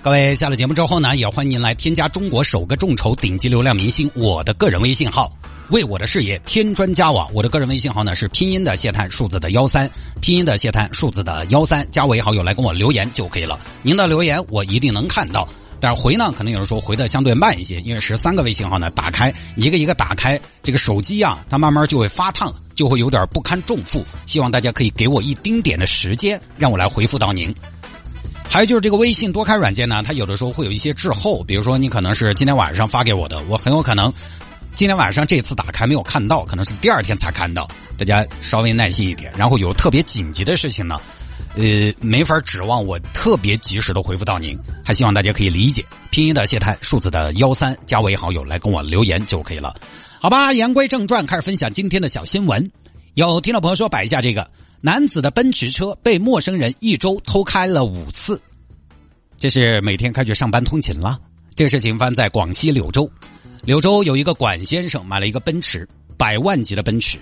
各位下了节目之后呢，也欢迎您来添加中国首个众筹顶级流量明星我的个人微信号，为我的事业添砖加瓦。我的个人微信号呢是拼音的谢探数字的幺三，拼音的谢探数字的幺三，加为好友来跟我留言就可以了。您的留言我一定能看到，但是回呢，可能有人说回的相对慢一些，因为十三个微信号呢，打开一个一个打开，这个手机啊，它慢慢就会发烫，就会有点不堪重负。希望大家可以给我一丁点的时间，让我来回复到您。还有就是这个微信多开软件呢，它有的时候会有一些滞后，比如说你可能是今天晚上发给我的，我很有可能今天晚上这次打开没有看到，可能是第二天才看到，大家稍微耐心一点。然后有特别紧急的事情呢，呃，没法指望我特别及时的回复到您，还希望大家可以理解。拼音的谢太，数字的幺三，加为好友来跟我留言就可以了，好吧？言归正传，开始分享今天的小新闻。有听众朋友说摆一下这个。男子的奔驰车被陌生人一周偷开了五次，这是每天开去上班通勤了。这个事情发生在广西柳州，柳州有一个管先生买了一个奔驰，百万级的奔驰，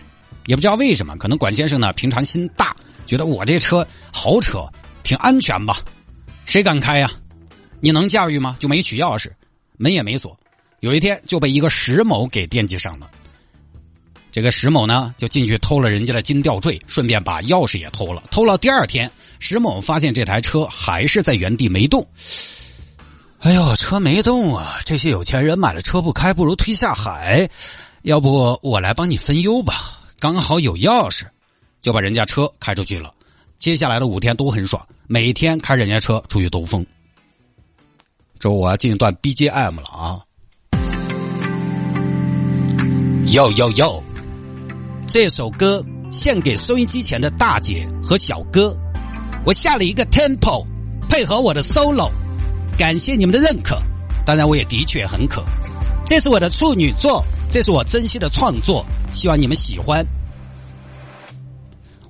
也不知道为什么，可能管先生呢平常心大，觉得我这车豪车挺安全吧，谁敢开呀？你能驾驭吗？就没取钥匙，门也没锁，有一天就被一个石某给惦记上了。这个石某呢，就进去偷了人家的金吊坠，顺便把钥匙也偷了。偷了第二天，石某发现这台车还是在原地没动。哎呦，车没动啊！这些有钱人买了车不开，不如推下海。要不我来帮你分忧吧？刚好有钥匙，就把人家车开出去了。接下来的五天都很爽，每天开人家车出去兜风。这我要进一段 BGM 了啊！哟哟哟！这首歌献给收音机前的大姐和小哥，我下了一个 tempo，配合我的 solo，感谢你们的认可。当然，我也的确很可。这是我的处女作，这是我真心的创作，希望你们喜欢。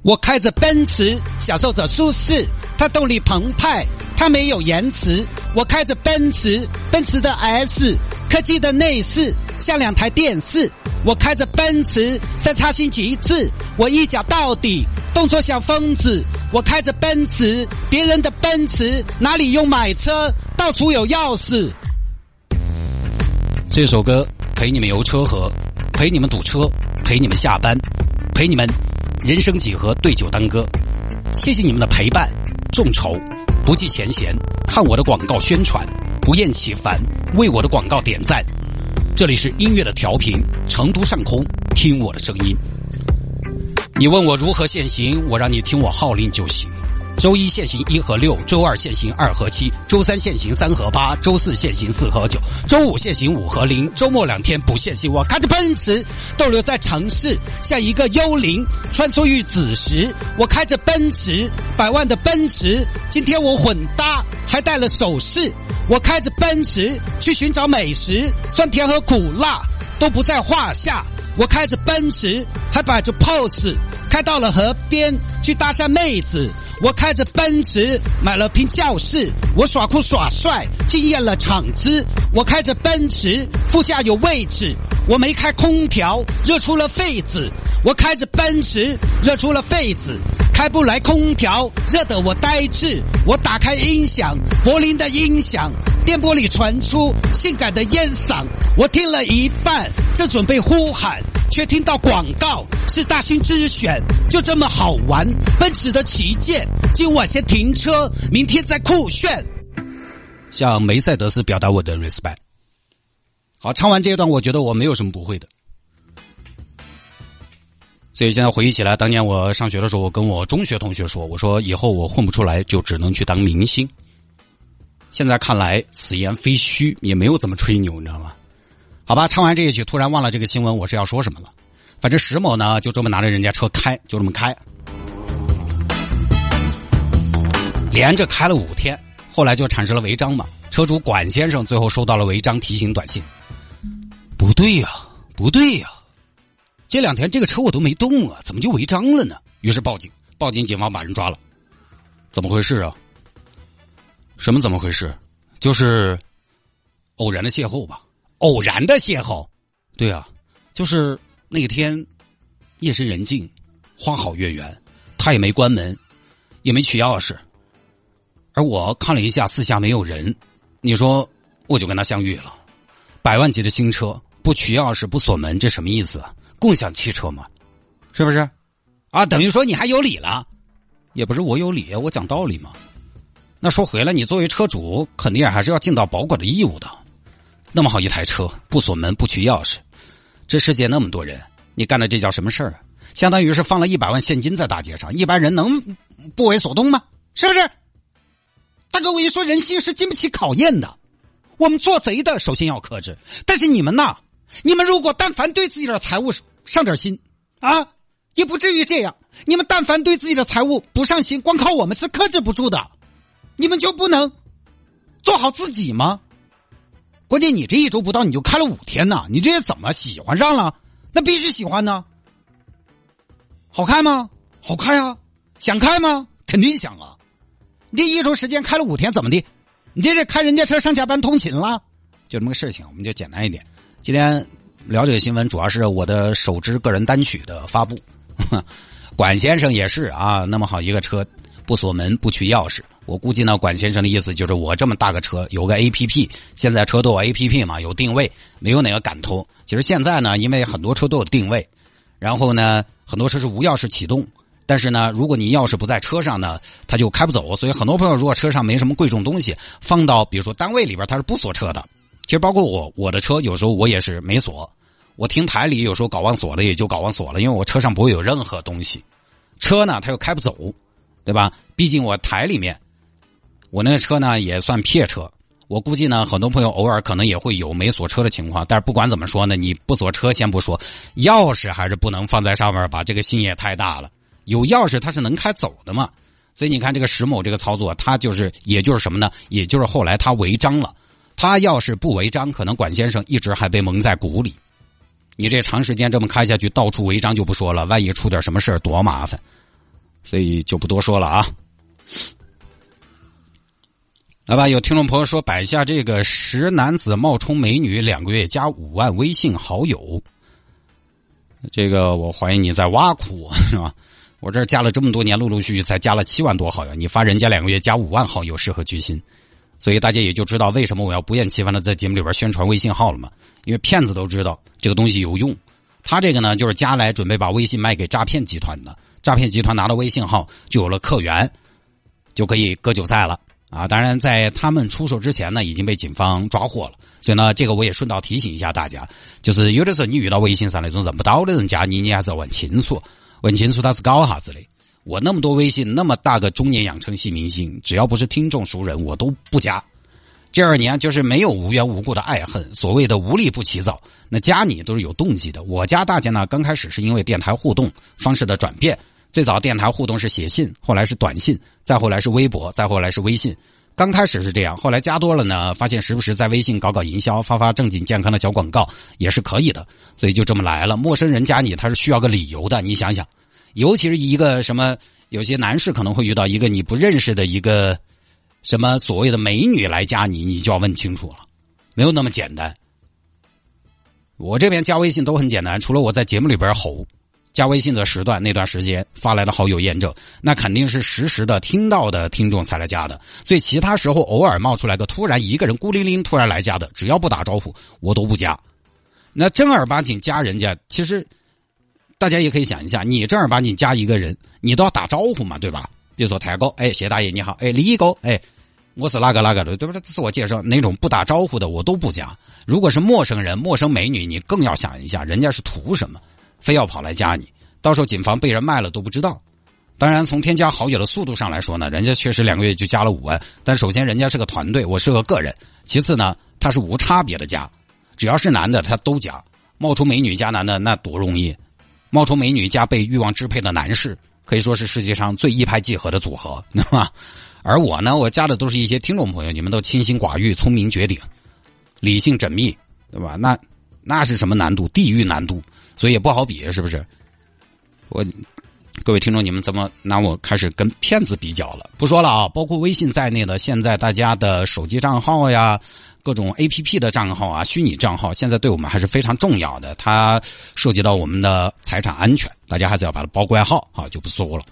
我开着奔驰，享受着舒适，它动力澎湃，它没有延迟。我开着奔驰，奔驰的 S，科技的内饰像两台电视。我开着奔驰，三叉星极致，我一脚到底，动作像疯子。我开着奔驰，别人的奔驰哪里用买车，到处有钥匙。这首歌陪你们游车河，陪你们堵车，陪你们下班，陪你们。人生几何对酒当歌，谢谢你们的陪伴。众筹不计前嫌，看我的广告宣传，不厌其烦为我的广告点赞。这里是音乐的调频，成都上空听我的声音。你问我如何限行，我让你听我号令就行。周一限行一和六，周二限行二和七，周三限行三和八，周四限行四和九，周五限行五和零，周末两天不限行。我开着奔驰逗留在城市，像一个幽灵穿梭于子时。我开着奔驰，百万的奔驰，今天我混搭还带了首饰。我开着奔驰去寻找美食，酸甜和苦辣都不在话下。我开着奔驰还摆着 pose，开到了河边去搭讪妹子。我开着奔驰买了瓶教室，我耍酷耍帅惊艳了场子。我开着奔驰副驾有位置，我没开空调热出了痱子。我开着奔驰热出了痱子，开不来空调热得我呆滞。我打开音响，柏林的音响，电波里传出性感的烟嗓。我听了一半，正准备呼喊。却听到广告是大兴之选，就这么好玩。奔驰的旗舰，今晚先停车，明天再酷炫。向梅赛德斯表达我的 respect。好，唱完这一段，我觉得我没有什么不会的。所以现在回忆起来，当年我上学的时候，我跟我中学同学说：“我说以后我混不出来，就只能去当明星。”现在看来，此言非虚，也没有怎么吹牛，你知道吗？好吧，唱完这一曲，突然忘了这个新闻我是要说什么了。反正石某呢，就这么拿着人家车开，就这么开，连着开了五天，后来就产生了违章嘛。车主管先生最后收到了违章提醒短信。不对呀，不对呀，这两天这个车我都没动啊，怎么就违章了呢？于是报警，报警，警方把人抓了。怎么回事啊？什么怎么回事？就是偶然的邂逅吧。偶然的邂逅，对啊，就是那个天，夜深人静，花好月圆，他也没关门，也没取钥匙，而我看了一下四下没有人，你说我就跟他相遇了。百万级的新车，不取钥匙不锁门，这什么意思？共享汽车嘛，是不是？啊，等于说你还有理了？也不是我有理，我讲道理嘛。那说回来，你作为车主，肯定还是要尽到保管的义务的。那么好一台车，不锁门不取钥匙，这世界那么多人，你干的这叫什么事儿？相当于是放了一百万现金在大街上，一般人能不为所动吗？是不是？大哥，我一说人性是经不起考验的。我们做贼的首先要克制，但是你们呢，你们如果但凡对自己的财务上点心啊，也不至于这样。你们但凡对自己的财务不上心，光靠我们是克制不住的。你们就不能做好自己吗？关键你这一周不到你就开了五天呢，你这些怎么喜欢上了？那必须喜欢呢。好开吗？好开啊！想开吗？肯定想啊！你这一周时间开了五天，怎么的？你这是开人家车上下班通勤了？就这么个事情，我们就简单一点。今天聊这个新闻，主要是我的首支个人单曲的发布。管先生也是啊，那么好一个车。不锁门，不取钥匙。我估计呢，管先生的意思就是我这么大个车有个 A P P，现在车都有 A P P 嘛，有定位，没有哪个敢偷。其实现在呢，因为很多车都有定位，然后呢，很多车是无钥匙启动，但是呢，如果你钥匙不在车上呢，它就开不走。所以很多朋友如果车上没什么贵重东西，放到比如说单位里边，它是不锁车的。其实包括我，我的车有时候我也是没锁，我停台里有时候搞忘锁了，也就搞忘锁了，因为我车上不会有任何东西，车呢它又开不走。对吧？毕竟我台里面，我那个车呢也算撇车。我估计呢，很多朋友偶尔可能也会有没锁车的情况。但是不管怎么说呢，你不锁车先不说，钥匙还是不能放在上面吧？这个心也太大了。有钥匙它是能开走的嘛？所以你看这个石某这个操作，他就是也就是什么呢？也就是后来他违章了。他要是不违章，可能管先生一直还被蒙在鼓里。你这长时间这么开下去，到处违章就不说了，万一出点什么事多麻烦。所以就不多说了啊，来吧。有听众朋友说摆下这个十男子冒充美女两个月加五万微信好友，这个我怀疑你在挖苦是吧？我这加了这么多年，陆陆续续才加了七万多好友，你发人家两个月加五万好友是何居心？所以大家也就知道为什么我要不厌其烦的在节目里边宣传微信号了嘛？因为骗子都知道这个东西有用，他这个呢就是加来准备把微信卖给诈骗集团的。诈骗集团拿到微信号就有了客源，就可以割韭菜了啊！当然，在他们出手之前呢，已经被警方抓获了。所以呢，这个我也顺道提醒一下大家，就是有的时候你遇到微信上那种认不到的人加你，你还是要问清楚，问清楚他是搞啥子的。我那么多微信，那么大个中年养成系明星，只要不是听众熟人，我都不加。这二年就是没有无缘无故的爱恨，所谓的无利不起早，那加你都是有动机的。我加大家呢，刚开始是因为电台互动方式的转变。最早电台互动是写信，后来是短信，再后来是微博，再后来是微信。刚开始是这样，后来加多了呢，发现时不时在微信搞搞营销，发发正经健康的小广告也是可以的，所以就这么来了。陌生人加你，他是需要个理由的。你想想，尤其是一个什么，有些男士可能会遇到一个你不认识的一个什么所谓的美女来加你，你就要问清楚了，没有那么简单。我这边加微信都很简单，除了我在节目里边吼。加微信的时段那段时间发来的好友验证，那肯定是实时的听到的听众才来加的。所以其他时候偶尔冒出来个突然一个人孤零零突然来加的，只要不打招呼我都不加。那正儿八经加人家，其实大家也可以想一下，你正儿八经加一个人，你都要打招呼嘛，对吧？比如说太哥，哎，谢大爷你好，哎，李哥，哎，我是哪个哪个的，对不对？自我介绍那种不打招呼的我都不加。如果是陌生人、陌生美女，你更要想一下，人家是图什么？非要跑来加你，到时候谨防被人卖了都不知道。当然，从添加好友的速度上来说呢，人家确实两个月就加了五万。但首先，人家是个团队，我是个个人；其次呢，他是无差别的加，只要是男的他都加。冒充美女加男的那多容易，冒充美女加被欲望支配的男士，可以说是世界上最一拍即合的组合，对吧？而我呢，我加的都是一些听众朋友，你们都清心寡欲、聪明绝顶、理性缜密，对吧？那那是什么难度？地狱难度。所以也不好比，是不是？我各位听众，你们怎么拿我开始跟骗子比较了？不说了啊，包括微信在内的，现在大家的手机账号呀。各种 A P P 的账号啊，虚拟账号现在对我们还是非常重要的，它涉及到我们的财产安全，大家还是要把它保管好啊，就不说了。